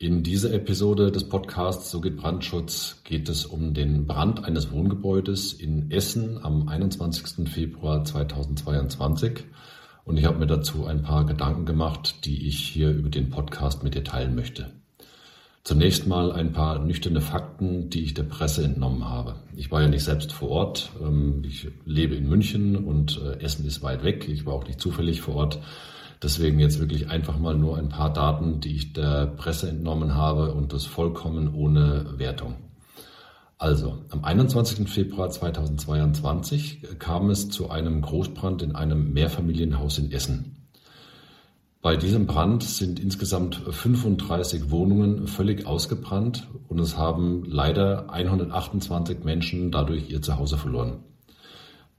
In dieser Episode des Podcasts So geht Brandschutz geht es um den Brand eines Wohngebäudes in Essen am 21. Februar 2022. Und ich habe mir dazu ein paar Gedanken gemacht, die ich hier über den Podcast mit dir teilen möchte. Zunächst mal ein paar nüchterne Fakten, die ich der Presse entnommen habe. Ich war ja nicht selbst vor Ort. Ähm, ich lebe in München und äh, Essen ist weit weg. Ich war auch nicht zufällig vor Ort. Deswegen jetzt wirklich einfach mal nur ein paar Daten, die ich der Presse entnommen habe und das vollkommen ohne Wertung. Also, am 21. Februar 2022 kam es zu einem Großbrand in einem Mehrfamilienhaus in Essen. Bei diesem Brand sind insgesamt 35 Wohnungen völlig ausgebrannt und es haben leider 128 Menschen dadurch ihr Zuhause verloren.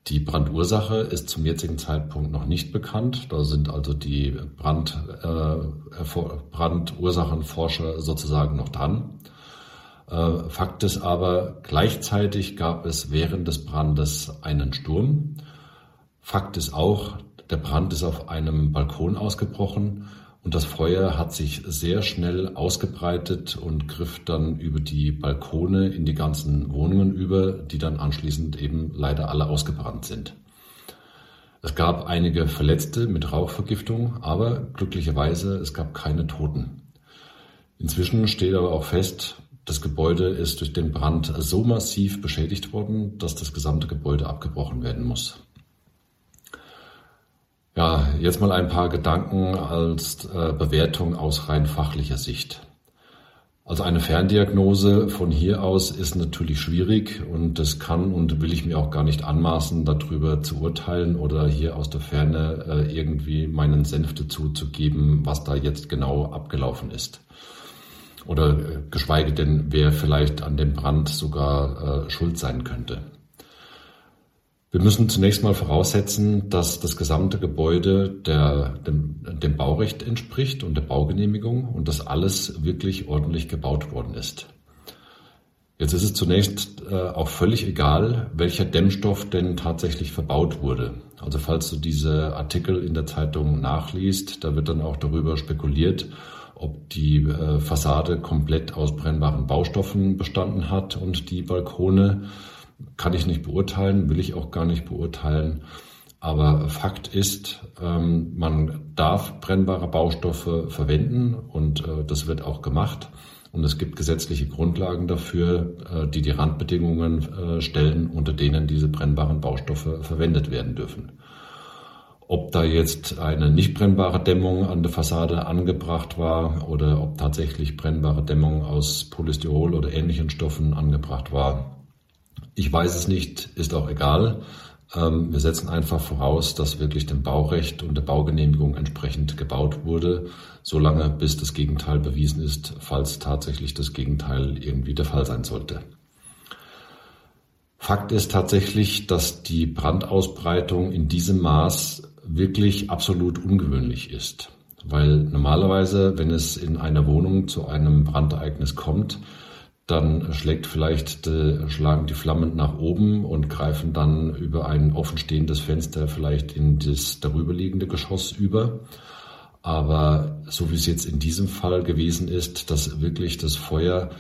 Die Brandursache ist zum jetzigen Zeitpunkt noch nicht bekannt. Da sind also die Brand, äh, Brandursachenforscher sozusagen noch dran. Äh, Fakt ist aber, gleichzeitig gab es während des Brandes einen Sturm. Fakt ist auch, der Brand ist auf einem Balkon ausgebrochen und das Feuer hat sich sehr schnell ausgebreitet und griff dann über die Balkone in die ganzen Wohnungen über, die dann anschließend eben leider alle ausgebrannt sind. Es gab einige Verletzte mit Rauchvergiftung, aber glücklicherweise es gab keine Toten. Inzwischen steht aber auch fest, das Gebäude ist durch den Brand so massiv beschädigt worden, dass das gesamte Gebäude abgebrochen werden muss. Ja, jetzt mal ein paar Gedanken als äh, Bewertung aus rein fachlicher Sicht. Also eine Ferndiagnose von hier aus ist natürlich schwierig und das kann und will ich mir auch gar nicht anmaßen, darüber zu urteilen oder hier aus der Ferne äh, irgendwie meinen Senf dazu zu geben, was da jetzt genau abgelaufen ist. Oder äh, geschweige denn, wer vielleicht an dem Brand sogar schuld sein könnte. Wir müssen zunächst mal voraussetzen, dass das gesamte Gebäude der, dem, dem Baurecht entspricht und der Baugenehmigung und dass alles wirklich ordentlich gebaut worden ist. Jetzt ist es zunächst äh, auch völlig egal, welcher Dämmstoff denn tatsächlich verbaut wurde. Also falls du diese Artikel in der Zeitung nachliest, da wird dann auch darüber spekuliert, ob die äh, Fassade komplett aus brennbaren Baustoffen bestanden hat und die Balkone kann ich nicht beurteilen, will ich auch gar nicht beurteilen. Aber Fakt ist, ähm, man darf brennbare Baustoffe verwenden und äh, das wird auch gemacht. Und es gibt gesetzliche Grundlagen dafür, äh, die die Randbedingungen äh, stellen, unter denen diese brennbaren Baustoffe verwendet werden dürfen. Ob da jetzt eine nicht brennbare Dämmung an der Fassade angebracht war oder ob tatsächlich brennbare Dämmung aus Polystyrol oder ähnlichen Stoffen angebracht war, ich weiß es nicht, ist auch egal. Ähm, wir setzen einfach voraus, dass wirklich dem Baurecht und der Baugenehmigung entsprechend gebaut wurde, solange bis das Gegenteil bewiesen ist, falls tatsächlich das Gegenteil irgendwie der Fall sein sollte. Fakt ist tatsächlich, dass die Brandausbreitung in diesem Maß wirklich absolut ungewöhnlich ist. Weil normalerweise, wenn es in einer Wohnung zu einem Brandereignis kommt, dann schlägt vielleicht, äh, schlagen die Flammen nach oben und greifen dann über ein offenstehendes Fenster vielleicht in das darüberliegende Geschoss über. Aber so wie es jetzt in diesem Fall gewesen ist, dass wirklich das Feuer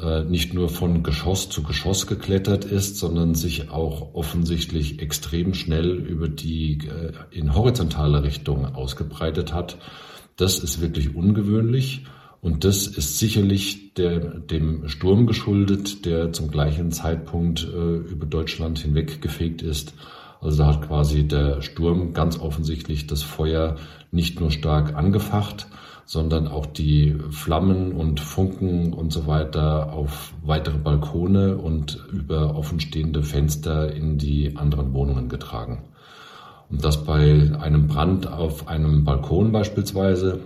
äh, nicht nur von Geschoss zu Geschoss geklettert ist, sondern sich auch offensichtlich extrem schnell über die äh, in horizontale Richtung ausgebreitet hat. Das ist wirklich ungewöhnlich. Und das ist sicherlich der, dem Sturm geschuldet, der zum gleichen Zeitpunkt äh, über Deutschland hinweg gefegt ist. Also da hat quasi der Sturm ganz offensichtlich das Feuer nicht nur stark angefacht, sondern auch die Flammen und Funken und so weiter auf weitere Balkone und über offenstehende Fenster in die anderen Wohnungen getragen. Und das bei einem Brand auf einem Balkon beispielsweise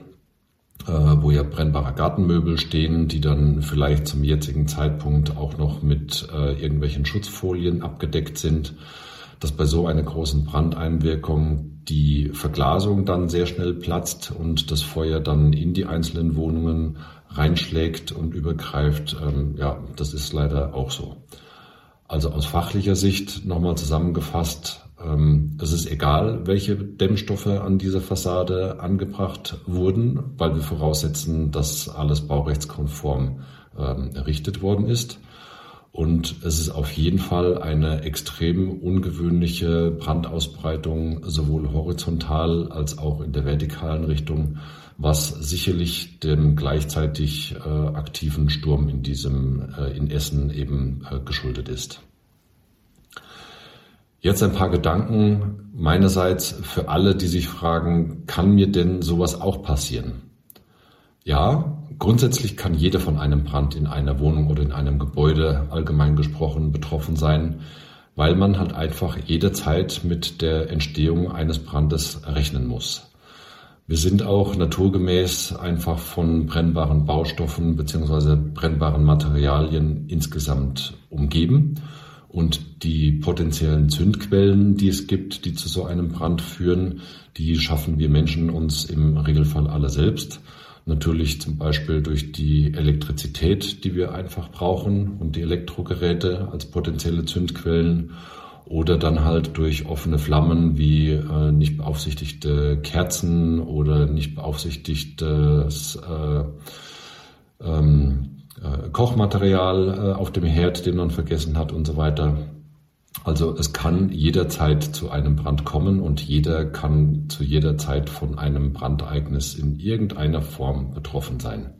wo ja brennbare Gartenmöbel stehen, die dann vielleicht zum jetzigen Zeitpunkt auch noch mit äh, irgendwelchen Schutzfolien abgedeckt sind, dass bei so einer großen Brandeinwirkung die Verglasung dann sehr schnell platzt und das Feuer dann in die einzelnen Wohnungen reinschlägt und übergreift. Ähm, ja, das ist leider auch so. Also aus fachlicher Sicht nochmal zusammengefasst, es ist egal, welche Dämmstoffe an dieser Fassade angebracht wurden, weil wir voraussetzen, dass alles baurechtskonform ähm, errichtet worden ist. Und es ist auf jeden Fall eine extrem ungewöhnliche Brandausbreitung, sowohl horizontal als auch in der vertikalen Richtung, was sicherlich dem gleichzeitig äh, aktiven Sturm in diesem, äh, in Essen eben äh, geschuldet ist. Jetzt ein paar Gedanken meinerseits für alle, die sich fragen, kann mir denn sowas auch passieren? Ja, grundsätzlich kann jeder von einem Brand in einer Wohnung oder in einem Gebäude allgemein gesprochen betroffen sein, weil man halt einfach jederzeit mit der Entstehung eines Brandes rechnen muss. Wir sind auch naturgemäß einfach von brennbaren Baustoffen beziehungsweise brennbaren Materialien insgesamt umgeben. Und die potenziellen Zündquellen, die es gibt, die zu so einem Brand führen, die schaffen wir Menschen uns im Regelfall alle selbst. Natürlich zum Beispiel durch die Elektrizität, die wir einfach brauchen und die Elektrogeräte als potenzielle Zündquellen oder dann halt durch offene Flammen wie äh, nicht beaufsichtigte Kerzen oder nicht beaufsichtigtes äh, ähm, äh, Kochmaterial äh, auf dem Herd, den man vergessen hat und so weiter. Also es kann jederzeit zu einem Brand kommen und jeder kann zu jeder Zeit von einem Brandereignis in irgendeiner Form betroffen sein.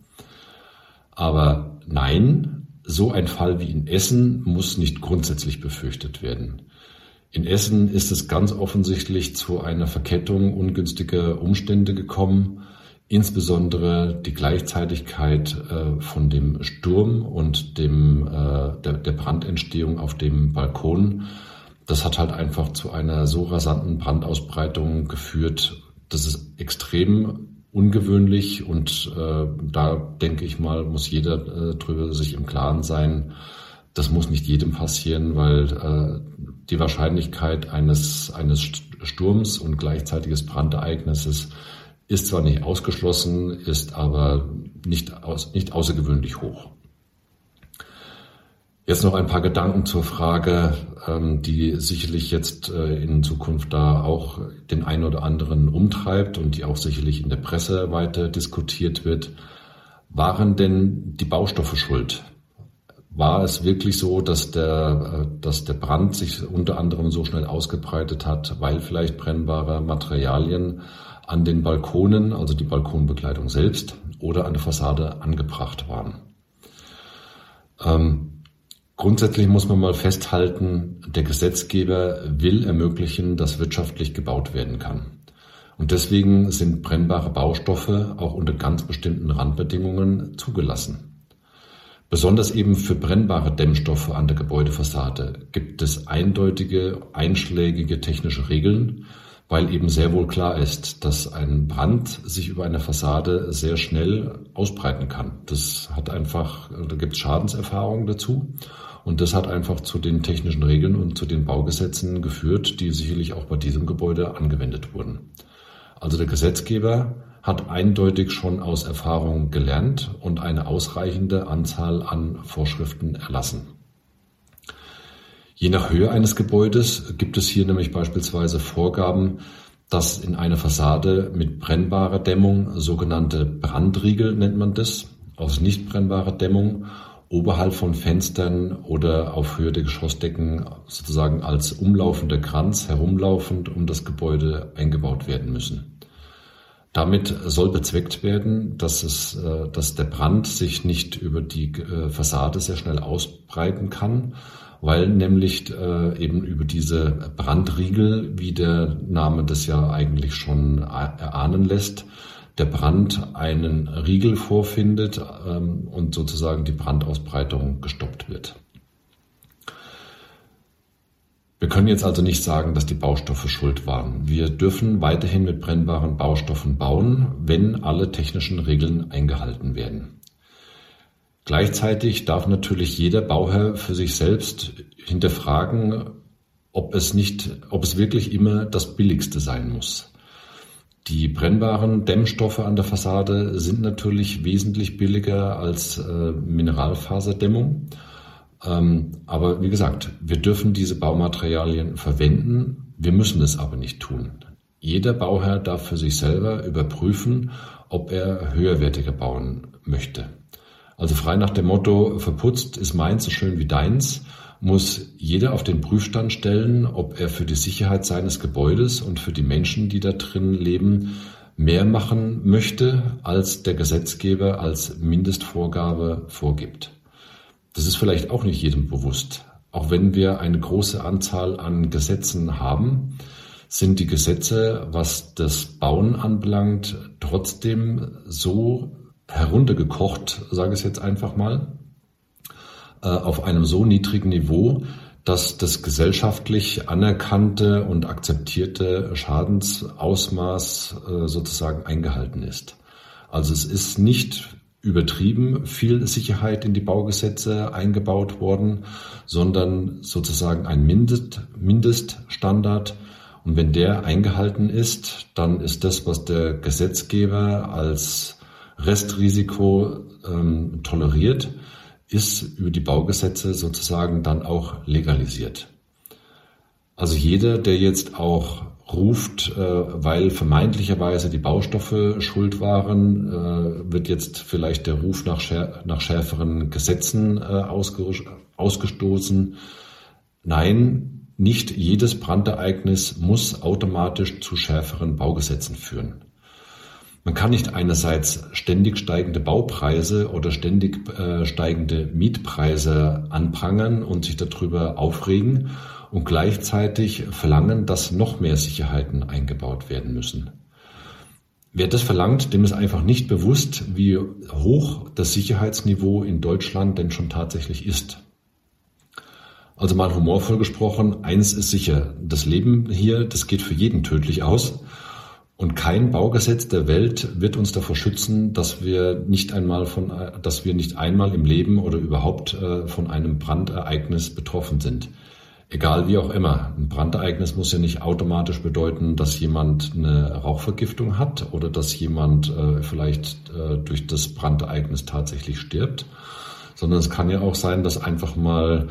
Aber nein, so ein Fall wie in Essen muss nicht grundsätzlich befürchtet werden. In Essen ist es ganz offensichtlich zu einer Verkettung ungünstiger Umstände gekommen, insbesondere die Gleichzeitigkeit äh, von dem Sturm und dem, äh, der, der Brandentstehung auf dem Balkon. Das hat halt einfach zu einer so rasanten Brandausbreitung geführt. Das ist extrem ungewöhnlich und äh, da denke ich mal, muss jeder äh, drüber sich im Klaren sein. Das muss nicht jedem passieren, weil äh, die Wahrscheinlichkeit eines, eines Sturms und gleichzeitiges Brandereignisses ist zwar nicht ausgeschlossen, ist aber nicht, aus, nicht außergewöhnlich hoch. Jetzt noch ein paar Gedanken zur Frage, ähm, die sicherlich jetzt äh, in Zukunft da auch den einen oder anderen umtreibt und die auch sicherlich in der Presse weiter diskutiert wird. Waren denn die Baustoffe schuld? War es wirklich so, dass der, äh, dass der Brand sich unter anderem so schnell ausgebreitet hat, weil vielleicht brennbare Materialien an den Balkonen, also die Balkonbekleidung selbst oder an der Fassade angebracht waren. Ähm, grundsätzlich muss man mal festhalten, der Gesetzgeber will ermöglichen, dass wirtschaftlich gebaut werden kann. Und deswegen sind brennbare Baustoffe auch unter ganz bestimmten Randbedingungen zugelassen. Besonders eben für brennbare Dämmstoffe an der Gebäudefassade gibt es eindeutige, einschlägige technische Regeln, weil eben sehr wohl klar ist, dass ein Brand sich über eine Fassade sehr schnell ausbreiten kann. Das hat einfach, da gibt es Schadenserfahrungen dazu. Und das hat einfach zu den technischen Regeln und zu den Baugesetzen geführt, die sicherlich auch bei diesem Gebäude angewendet wurden. Also der Gesetzgeber hat eindeutig schon aus Erfahrung gelernt und eine ausreichende Anzahl an Vorschriften erlassen. Je nach Höhe eines Gebäudes gibt es hier nämlich beispielsweise Vorgaben, dass in einer Fassade mit brennbarer Dämmung, sogenannte Brandriegel nennt man das, aus nicht brennbarer Dämmung, oberhalb von Fenstern oder auf Höhe der Geschossdecken sozusagen als umlaufender Kranz herumlaufend um das Gebäude eingebaut werden müssen. Damit soll bezweckt werden, dass, es, äh, dass der Brand sich nicht über die äh, Fassade sehr schnell ausbreiten kann, weil nämlich äh, eben über diese Brandriegel, wie der Name das ja eigentlich schon erahnen lässt, der Brand einen Riegel vorfindet ähm, und sozusagen die Brandausbreitung gestoppt wird. Wir können jetzt also nicht sagen, dass die Baustoffe schuld waren. Wir dürfen weiterhin mit brennbaren Baustoffen bauen, wenn alle technischen Regeln eingehalten werden. Gleichzeitig darf natürlich jeder Bauherr für sich selbst hinterfragen, ob es nicht, ob es wirklich immer das billigste sein muss. Die brennbaren Dämmstoffe an der Fassade sind natürlich wesentlich billiger als äh, Mineralfaserdämmung. Ähm, aber wie gesagt, wir dürfen diese Baumaterialien verwenden, wir müssen es aber nicht tun. Jeder Bauherr darf für sich selber überprüfen, ob er höherwertiger bauen möchte. Also frei nach dem Motto, verputzt ist meins so schön wie deins, muss jeder auf den Prüfstand stellen, ob er für die Sicherheit seines Gebäudes und für die Menschen, die da drin leben, mehr machen möchte, als der Gesetzgeber als Mindestvorgabe vorgibt. Das ist vielleicht auch nicht jedem bewusst. Auch wenn wir eine große Anzahl an Gesetzen haben, sind die Gesetze, was das Bauen anbelangt, trotzdem so heruntergekocht, sage ich es jetzt einfach mal, äh, auf einem so niedrigen Niveau, dass das gesellschaftlich anerkannte und akzeptierte Schadensausmaß äh, sozusagen eingehalten ist. Also es ist nicht übertrieben viel Sicherheit in die Baugesetze eingebaut worden, sondern sozusagen ein Mindest, Mindeststandard. Und wenn der eingehalten ist, dann ist das, was der Gesetzgeber als Restrisiko ähm, toleriert, ist über die Baugesetze sozusagen dann auch legalisiert. Also jeder, der jetzt auch ruft, äh, weil vermeintlicherweise die Baustoffe schuld waren, äh, wird jetzt vielleicht der Ruf nach, schär nach schärferen Gesetzen äh, ausgestoßen. Nein, nicht jedes Brandereignis muss automatisch zu schärferen Baugesetzen führen. Man kann nicht einerseits ständig steigende Baupreise oder ständig äh, steigende Mietpreise anprangern und sich darüber aufregen und gleichzeitig verlangen, dass noch mehr Sicherheiten eingebaut werden müssen. Wer das verlangt, dem ist einfach nicht bewusst, wie hoch das Sicherheitsniveau in Deutschland denn schon tatsächlich ist. Also mal humorvoll gesprochen, eins ist sicher, das Leben hier, das geht für jeden tödlich aus. Und kein Baugesetz der Welt wird uns davor schützen, dass wir nicht einmal von, dass wir nicht einmal im Leben oder überhaupt äh, von einem Brandereignis betroffen sind. Egal wie auch immer. Ein Brandereignis muss ja nicht automatisch bedeuten, dass jemand eine Rauchvergiftung hat oder dass jemand äh, vielleicht äh, durch das Brandereignis tatsächlich stirbt, sondern es kann ja auch sein, dass einfach mal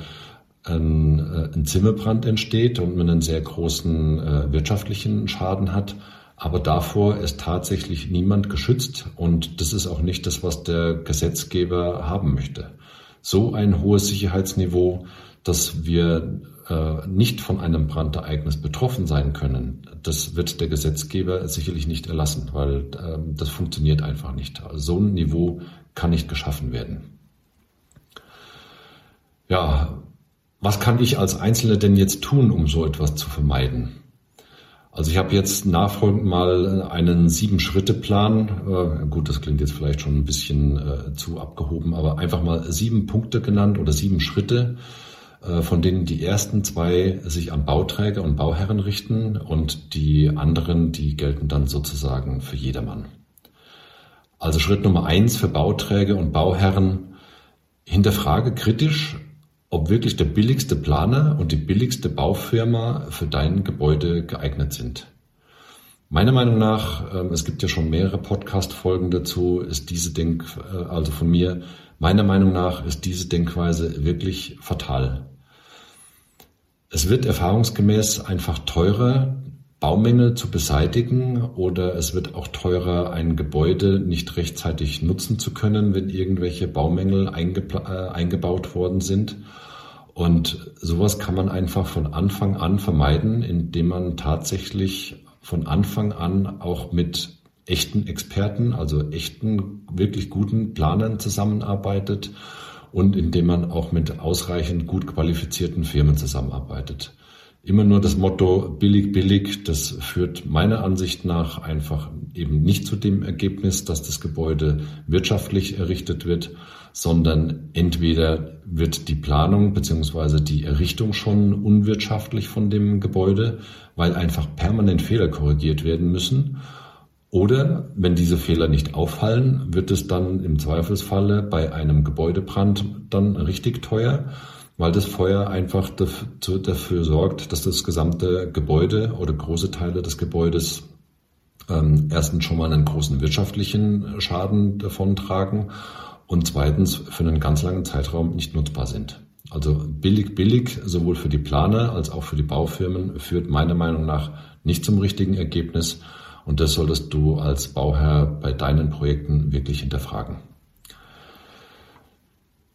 ein, ein Zimmerbrand entsteht und man einen sehr großen wirtschaftlichen Schaden hat. Aber davor ist tatsächlich niemand geschützt und das ist auch nicht das, was der Gesetzgeber haben möchte. So ein hohes Sicherheitsniveau, dass wir äh, nicht von einem Brandereignis betroffen sein können, das wird der Gesetzgeber sicherlich nicht erlassen, weil äh, das funktioniert einfach nicht. Also so ein Niveau kann nicht geschaffen werden. Ja, was kann ich als Einzelner denn jetzt tun, um so etwas zu vermeiden? Also ich habe jetzt nachfolgend mal einen Sieben-Schritte-Plan. Äh, gut, das klingt jetzt vielleicht schon ein bisschen äh, zu abgehoben, aber einfach mal sieben Punkte genannt oder sieben Schritte, äh, von denen die ersten zwei sich an Bauträger und Bauherren richten und die anderen, die gelten dann sozusagen für jedermann. Also Schritt Nummer eins für Bauträger und Bauherren. Hinterfrage kritisch, ob wirklich der billigste Planer und die billigste Baufirma für dein Gebäude geeignet sind. Meiner Meinung nach, ähm, es gibt ja schon mehrere Podcast-Folgen dazu, ist diese Denk, äh, also von mir, meiner Meinung nach ist diese Denkweise wirklich fatal. Es wird erfahrungsgemäß einfach teurer, Baumängel zu beseitigen oder es wird auch teurer, ein Gebäude nicht rechtzeitig nutzen zu können, wenn irgendwelche Baumängel äh, eingebaut worden sind. Und sowas kann man einfach von Anfang an vermeiden, indem man tatsächlich von Anfang an auch mit echten Experten, also echten, wirklich guten Planern zusammenarbeitet und indem man auch mit ausreichend gut qualifizierten Firmen zusammenarbeitet. Immer nur das Motto billig, billig, das führt meiner Ansicht nach einfach eben nicht zu dem Ergebnis, dass das Gebäude wirtschaftlich errichtet wird, sondern entweder wird die Planung beziehungsweise die Errichtung schon unwirtschaftlich von dem Gebäude, weil einfach permanent Fehler korrigiert werden müssen. Oder wenn diese Fehler nicht auffallen, wird es dann im Zweifelsfalle bei einem Gebäudebrand dann richtig teuer, weil das Feuer einfach dafür, sorgt, dass das gesamte Gebäude oder große Teile des Gebäudes ähm, erstens schon mal einen großen wirtschaftlichen Schaden davontragen und zweitens für einen ganz langen Zeitraum nicht nutzbar sind. Also billig, billig, sowohl für die Planer als auch für die Baufirmen, führt meiner Meinung nach nicht zum richtigen Ergebnis. Und das solltest du als Bauherr bei deinen Projekten wirklich hinterfragen.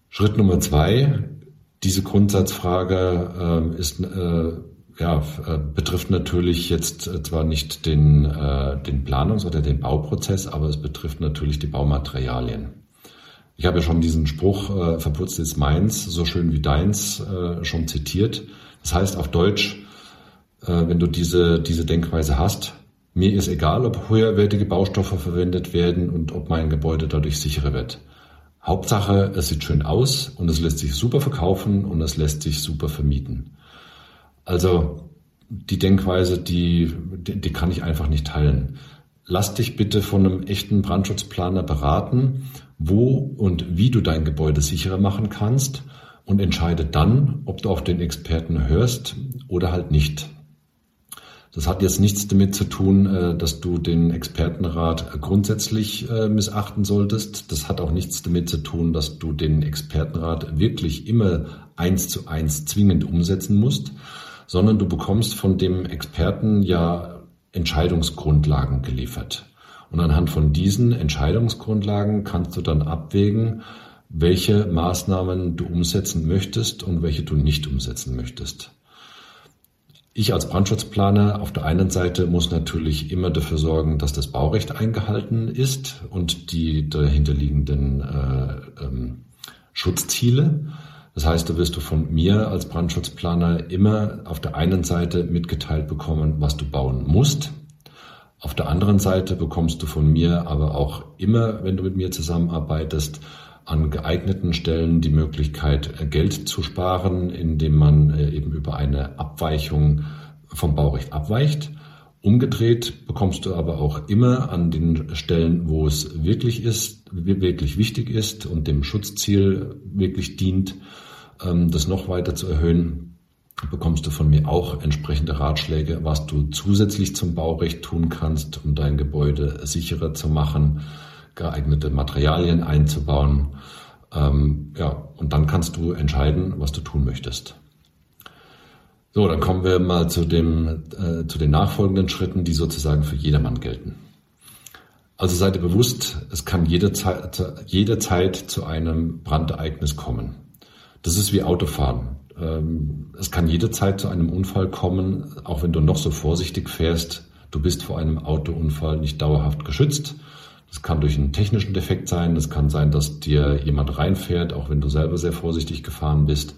Schritt Nummer zwei, diese Grundsatzfrage äh, ist, äh, ja, äh, betrifft natürlich jetzt äh, zwar nicht den, äh, den Planungs- oder den Bauprozess, aber es betrifft natürlich die Baumaterialien. Ich habe ja schon diesen Spruch, äh, verputzt ist meins, so schön wie deins, äh, schon zitiert. Das heißt auf Deutsch, äh, wenn du diese, diese Denkweise hast, mir ist egal, ob höherwertige Baustoffe verwendet werden und ob mein Gebäude dadurch sicherer wird. Hauptsache, es sieht schön aus und es lässt sich super verkaufen und es lässt sich super vermieten. Also die Denkweise, die, die, die kann ich einfach nicht teilen. Lass dich bitte von einem echten Brandschutzplaner beraten, wo und wie du dein Gebäude sicherer machen kannst und entscheide dann, ob du auf den Experten hörst oder halt nicht. Das hat jetzt nichts damit zu tun, äh, dass du den Expertenrat grundsätzlich äh, missachten solltest. Das hat auch nichts damit zu tun, dass du den Expertenrat wirklich immer eins zu eins zwingend umsetzen musst, sondern du bekommst von dem Experten ja Entscheidungsgrundlagen geliefert. Und anhand von diesen Entscheidungsgrundlagen kannst du dann abwägen, welche Maßnahmen du umsetzen möchtest und welche du nicht umsetzen möchtest. Ich als Brandschutzplaner auf der einen Seite muss natürlich immer dafür sorgen, dass das Baurecht eingehalten ist und die dahinterliegenden äh, ähm, Schutzziele. Das heißt, da wirst du von mir als Brandschutzplaner immer auf der einen Seite mitgeteilt bekommen, was du bauen musst. Auf der anderen Seite bekommst du von mir aber auch immer, wenn du mit mir zusammenarbeitest, an geeigneten Stellen die Möglichkeit, äh, Geld zu sparen, indem man äh, eben über eine Abweichung vom Baurecht abweicht. Umgedreht bekommst du aber auch immer an den Stellen, wo es wirklich ist, wirklich wichtig ist und dem Schutzziel wirklich dient, ähm, das noch weiter zu erhöhen, bekommst du von mir auch entsprechende Ratschläge, was du zusätzlich zum Baurecht tun kannst, um dein Gebäude sicherer zu machen geeignete Materialien einzubauen. Ähm, ja, und dann kannst du entscheiden, was du tun möchtest. So, dann kommen wir mal zu, dem, äh, zu den nachfolgenden Schritten, die sozusagen für jedermann gelten. Also seid ihr bewusst, es kann jederzeit, jederzeit zu einem Brandereignis kommen. Das ist wie Autofahren. Ähm, es kann jederzeit zu einem Unfall kommen, auch wenn du noch so vorsichtig fährst. Du bist vor einem Autounfall nicht dauerhaft geschützt das kann durch einen technischen Defekt sein, es kann sein, dass dir jemand reinfährt, auch wenn du selber sehr vorsichtig gefahren bist.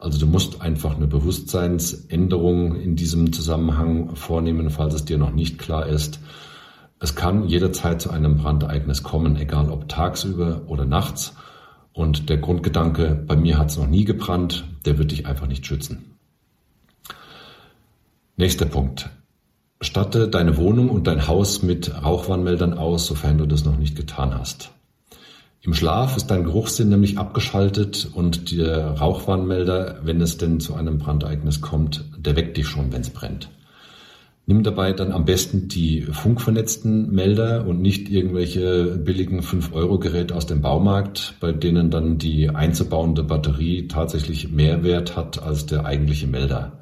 Also du musst einfach eine Bewusstseinsänderung in diesem Zusammenhang vornehmen, falls es dir noch nicht klar ist. Es kann jederzeit zu einem Brandereignis kommen, egal ob tagsüber oder nachts. Und der Grundgedanke, bei mir hat es noch nie gebrannt, der wird dich einfach nicht schützen. Nächster Punkt. Statte deine Wohnung und dein Haus mit Rauchwarnmeldern aus, sofern du das noch nicht getan hast. Im Schlaf ist dein Geruchssinn nämlich abgeschaltet und der Rauchwarnmelder, wenn es denn zu einem Brandereignis kommt, der weckt dich schon, wenn es brennt. Nimm dabei dann am besten die funkvernetzten Melder und nicht irgendwelche billigen 5-Euro-Geräte aus dem Baumarkt, bei denen dann die einzubauende Batterie tatsächlich mehr Wert hat als der eigentliche Melder.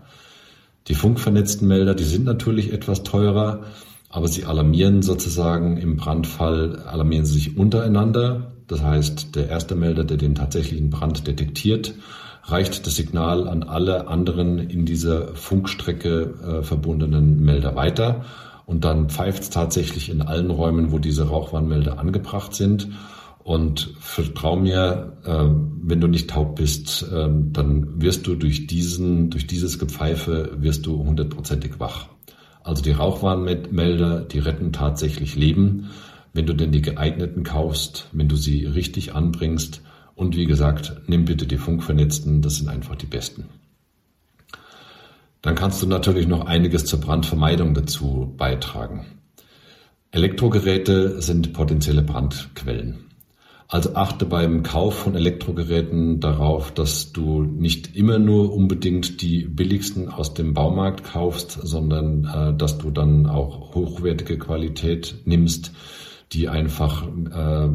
Die funkvernetzten Melder, die sind natürlich etwas teurer, aber sie alarmieren sozusagen im Brandfall, alarmieren sie sich untereinander. Das heißt, der erste Melder, der den tatsächlichen Brand detektiert, reicht das Signal an alle anderen in dieser Funkstrecke äh, verbundenen Melder weiter. Und dann pfeift es tatsächlich in allen Räumen, wo diese Rauchwarnmelder angebracht sind. Und vertrau mir, äh, wenn du nicht taub bist, äh, dann wirst du durch diesen, durch dieses Gepfeife wirst du hundertprozentig wach. Also die Rauchwarnmelder, die retten tatsächlich Leben, wenn du denn die geeigneten kaufst, wenn du sie richtig anbringst. Und wie gesagt, nimm bitte die Funkvernetzten, das sind einfach die besten. Dann kannst du natürlich noch einiges zur Brandvermeidung dazu beitragen. Elektrogeräte sind potenzielle Brandquellen. Also achte beim Kauf von Elektrogeräten darauf, dass du nicht immer nur unbedingt die billigsten aus dem Baumarkt kaufst, sondern äh, dass du dann auch hochwertige Qualität nimmst, die einfach äh,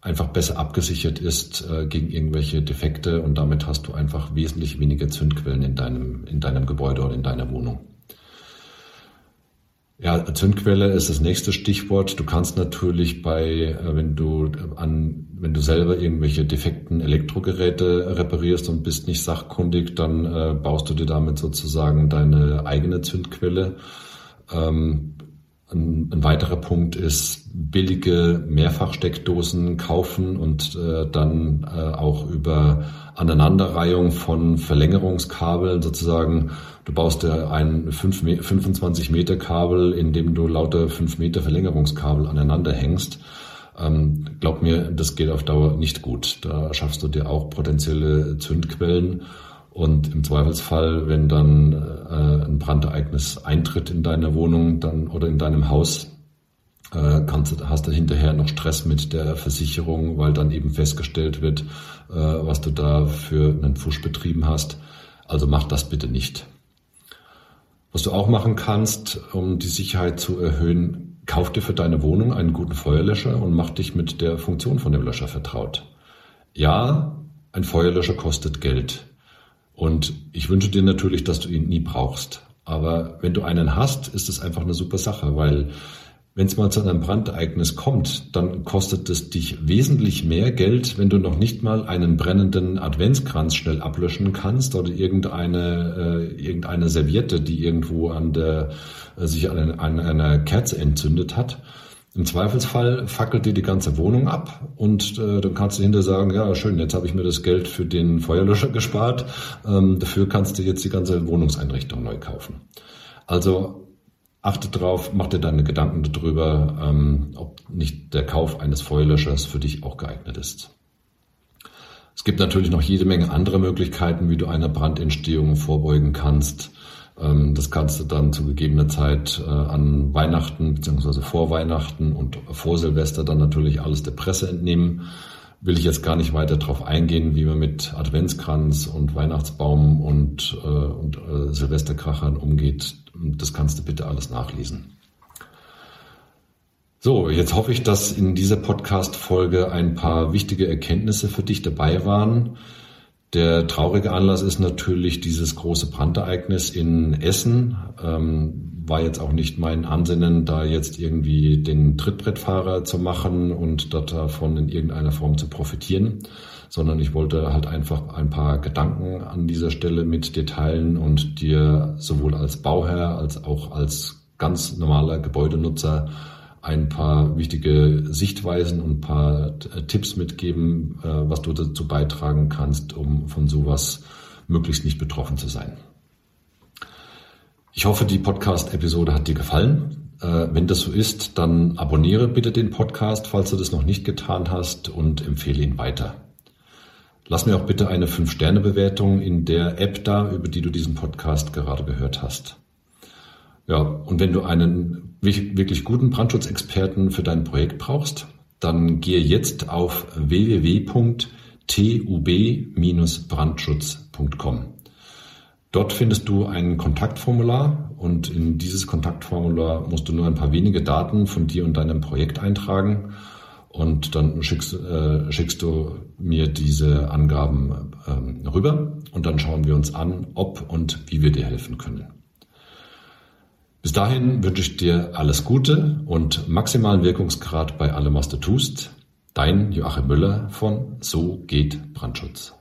einfach besser abgesichert ist äh, gegen irgendwelche Defekte und damit hast du einfach wesentlich weniger Zündquellen in deinem in deinem Gebäude oder in deiner Wohnung. Ja, Zündquelle ist das nächste Stichwort. Du kannst natürlich bei, äh, wenn du an, wenn du selber irgendwelche defekten Elektrogeräte reparierst und bist nicht sachkundig, dann äh, baust du dir damit sozusagen deine eigene Zündquelle. Ähm, ein, ein, weiterer Punkt ist billige Mehrfachsteckdosen kaufen und äh, dann äh, auch über Aneinanderreihung von Verlängerungskabeln sozusagen. Du baust dir ein 5, 25 Meter Kabel, in dem du lauter 5 Meter Verlängerungskabel aneinander hängst. Ähm, glaub mir, das geht auf Dauer nicht gut. Da schaffst du dir auch potenzielle Zündquellen und im Zweifelsfall, wenn dann äh, ein Brandereignis eintritt in deiner Wohnung dann oder in deinem Haus, äh, kannst, hast du hinterher noch Stress mit der Versicherung, weil dann eben festgestellt wird, äh, was du da für einen Fusch betrieben hast. Also mach das bitte nicht. Was du auch machen kannst, um die Sicherheit zu erhöhen, kauf dir für deine Wohnung einen guten Feuerlöscher und mach dich mit der Funktion von dem Löscher vertraut. Ja, ein Feuerlöscher kostet Geld. Und ich wünsche dir natürlich, dass du ihn nie brauchst. Aber wenn du einen hast, ist es einfach eine super Sache, weil wenn es mal zu einem Brandereignis kommt, dann kostet es dich wesentlich mehr Geld, wenn du noch nicht mal einen brennenden Adventskranz schnell ablöschen kannst oder irgendeine, äh, irgendeine Serviette, die irgendwo an der, äh, sich an, an einer Kerze entzündet hat. Im Zweifelsfall fackelt dir die ganze Wohnung ab und äh, dann kannst du hinterher sagen, ja schön, jetzt habe ich mir das Geld für den Feuerlöscher gespart, ähm, dafür kannst du jetzt die ganze Wohnungseinrichtung neu kaufen. Also achte drauf, mach dir deine Gedanken darüber, ähm, ob nicht der Kauf eines Feuerlöschers für dich auch geeignet ist. Es gibt natürlich noch jede Menge andere Möglichkeiten, wie du einer Brandentstehung vorbeugen kannst. Ähm, das kannst du dann zu gegebener Zeit äh, an Weihnachten beziehungsweise vor Weihnachten und vor Silvester dann natürlich alles der Presse entnehmen. Will ich jetzt gar nicht weiter darauf eingehen, wie man mit Adventskranz und Weihnachtsbaum und, äh, und äh, Silvesterkrachern umgeht. Das kannst du bitte alles nachlesen. So, jetzt hoffe ich, dass in dieser Podcast-Folge ein paar wichtige Erkenntnisse für dich dabei waren. Der traurige Anlass ist natürlich dieses große Brandereignis in Essen. Ähm, war jetzt auch nicht mein Ansinnen, da jetzt irgendwie den Trittbrettfahrer zu machen und davon in irgendeiner Form zu profitieren, sondern ich wollte halt einfach ein paar Gedanken an dieser Stelle mit dir teilen und dir sowohl als Bauherr als auch als ganz normaler Gebäudenutzer ein paar wichtige Sichtweisen und ein paar äh, Tipps mitgeben, äh, was du dazu beitragen kannst, um von sowas möglichst nicht betroffen zu sein. Ich hoffe, die Podcast-Episode hat dir gefallen. Äh, wenn das so ist, dann abonniere bitte den Podcast, falls du das noch nicht getan hast und empfehle ihn weiter. Lass mir auch bitte eine 5-Sterne-Bewertung in der App da, über die du diesen Podcast gerade gehört hast. Ja, und wenn du einen wirklich guten Brandschutzexperten für dein Projekt brauchst, dann gehe jetzt auf www.tub-brandschutz.com. Dort findest du ein Kontaktformular und in dieses Kontaktformular musst du nur ein paar wenige Daten von dir und deinem Projekt eintragen und dann schickst, äh, schickst du mir diese Angaben ähm, rüber und dann schauen wir uns an, ob und wie wir dir helfen können. Bis dahin wünsche ich dir alles Gute und maximalen Wirkungsgrad bei allem, was du tust. Dein Joachim Müller von So geht Brandschutz.